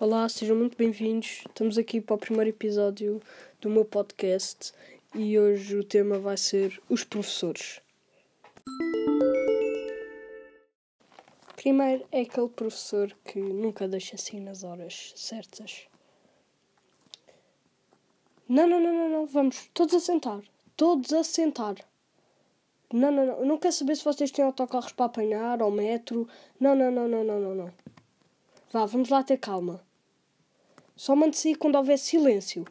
Olá, sejam muito bem-vindos. Estamos aqui para o primeiro episódio do meu podcast e hoje o tema vai ser os professores. Primeiro é aquele professor que nunca deixa assim nas horas certas. Não, não, não, não, não, vamos todos a sentar. Todos a sentar. Não, não, não. Eu não quero saber se vocês têm autocarros para apanhar ou metro. Não, não, não, não, não, não, não. Vá, vamos lá ter calma. Só mande sair quando houver silêncio.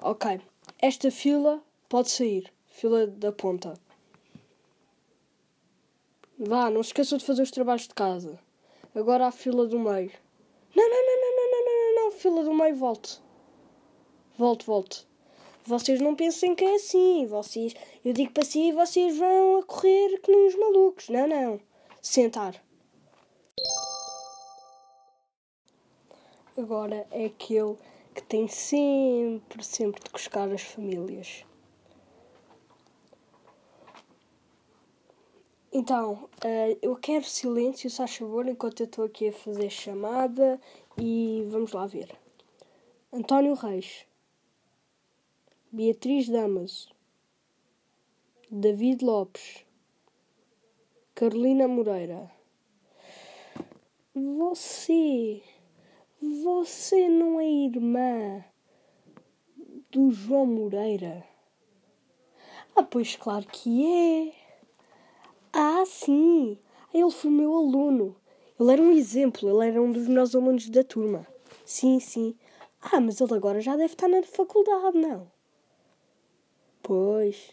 Ok. Esta fila pode sair. Fila da ponta. Vá, não se esqueçam de fazer os trabalhos de casa. Agora a fila do meio. Não, não, não, não, não, não, não, não, não. Fila do meio, volte. Volte, volte. Vocês não pensem que é assim. Vocês, eu digo para si vocês vão a correr que nem os malucos. Não, não. Sentar. Agora é aquele que tem sempre, sempre de buscar as famílias. Então, uh, eu quero silêncio, se faz favor, enquanto eu estou aqui a fazer chamada e vamos lá ver. António Reis, Beatriz Damas, David Lopes, Carolina Moreira. Você você não é irmã do João Moreira? Ah, pois claro que é. Ah, sim. Ele foi meu aluno. Ele era um exemplo, ele era um dos meus alunos da turma. Sim, sim. Ah, mas ele agora já deve estar na faculdade, não? Pois.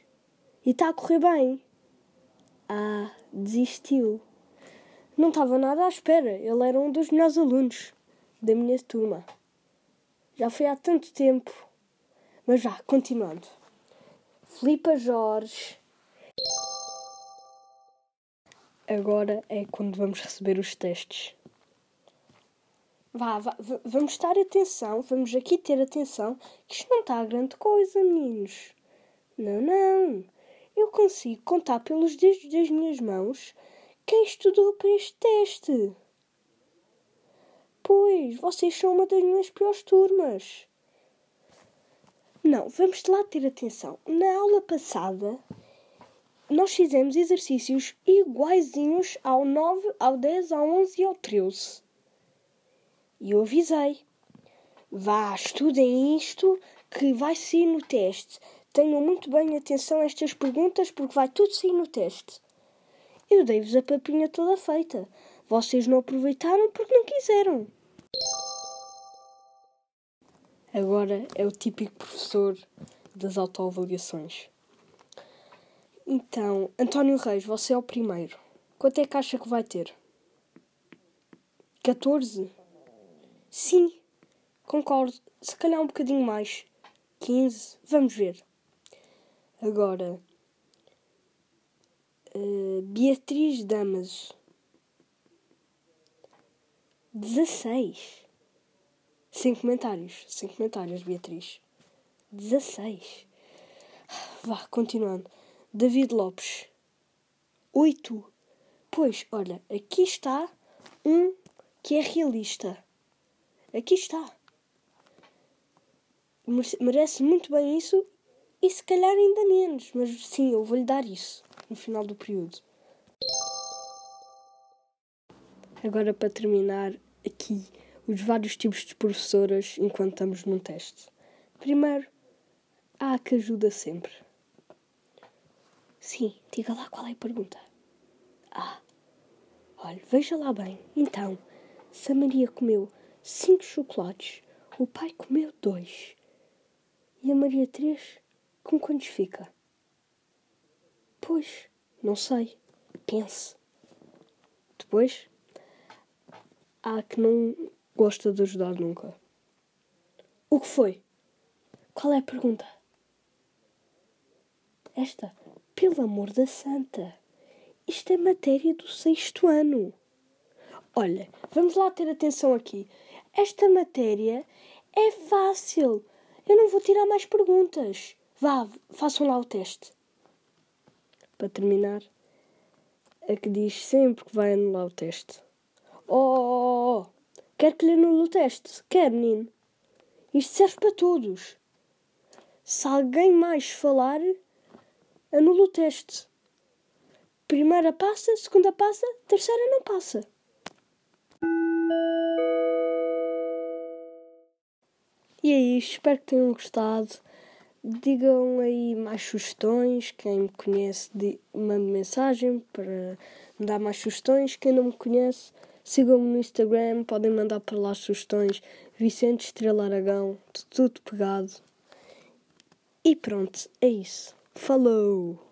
E está a correr bem? Ah, desistiu. Não estava nada à espera. Ele era um dos meus alunos da minha turma. Já foi há tanto tempo. Mas já, continuando. Filipa Jorge. Agora é quando vamos receber os testes. Vá, vá, vamos estar atenção, vamos aqui ter atenção, que isto não está a grande coisa, meninos. Não, não. Eu consigo contar pelos dedos das minhas mãos quem estudou para este teste. Pois, vocês são uma das minhas piores turmas. Não, vamos lá ter atenção. Na aula passada, nós fizemos exercícios iguaizinhos ao 9, ao 10, ao 11 e ao 13. E eu avisei. Vá, estudem isto que vai sair no teste. Tenham muito bem atenção a estas perguntas porque vai tudo sair no teste. Eu dei-vos a papinha toda feita. Vocês não aproveitaram porque não quiseram. Agora é o típico professor das autoavaliações. Então, António Reis, você é o primeiro. Quanto é que acha que vai ter? 14? Sim, concordo. Se calhar um bocadinho mais. 15? Vamos ver. Agora, uh, Beatriz Damaso. 16. Sem comentários. Sem comentários, Beatriz. 16. Vá, continuando. David Lopes. 8. Pois, olha, aqui está um que é realista. Aqui está. Merece muito bem isso e se calhar ainda menos, mas sim, eu vou-lhe dar isso no final do período. Agora, para terminar, aqui os vários tipos de professoras enquanto estamos num teste. Primeiro, há a que ajuda sempre. Sim, diga lá qual é a pergunta. Ah, olha, veja lá bem. Então, se a Maria comeu cinco chocolates, o pai comeu dois e a Maria três, com quantos fica? Pois, não sei. Pense. Depois, há que não gosta de ajudar nunca. O que foi? Qual é a pergunta? Esta, pelo amor da santa. Isto é matéria do sexto ano. Olha, vamos lá ter atenção aqui. Esta matéria é fácil. Eu não vou tirar mais perguntas. Vá, façam lá o teste. Para terminar, a que diz sempre que vai anular o teste. Oh, oh, oh, quer que lhe anule o teste? Quer, menino? Isto serve para todos. Se alguém mais falar, anula o teste. Primeira passa, segunda passa, terceira não passa. E aí, espero que tenham gostado. Digam aí mais sugestões. Quem me conhece, mande mensagem para me dar mais sugestões. Quem não me conhece, sigam-me no Instagram. Podem mandar para lá sugestões. Vicente Estrela Aragão, tudo pegado. E pronto, é isso. Falou!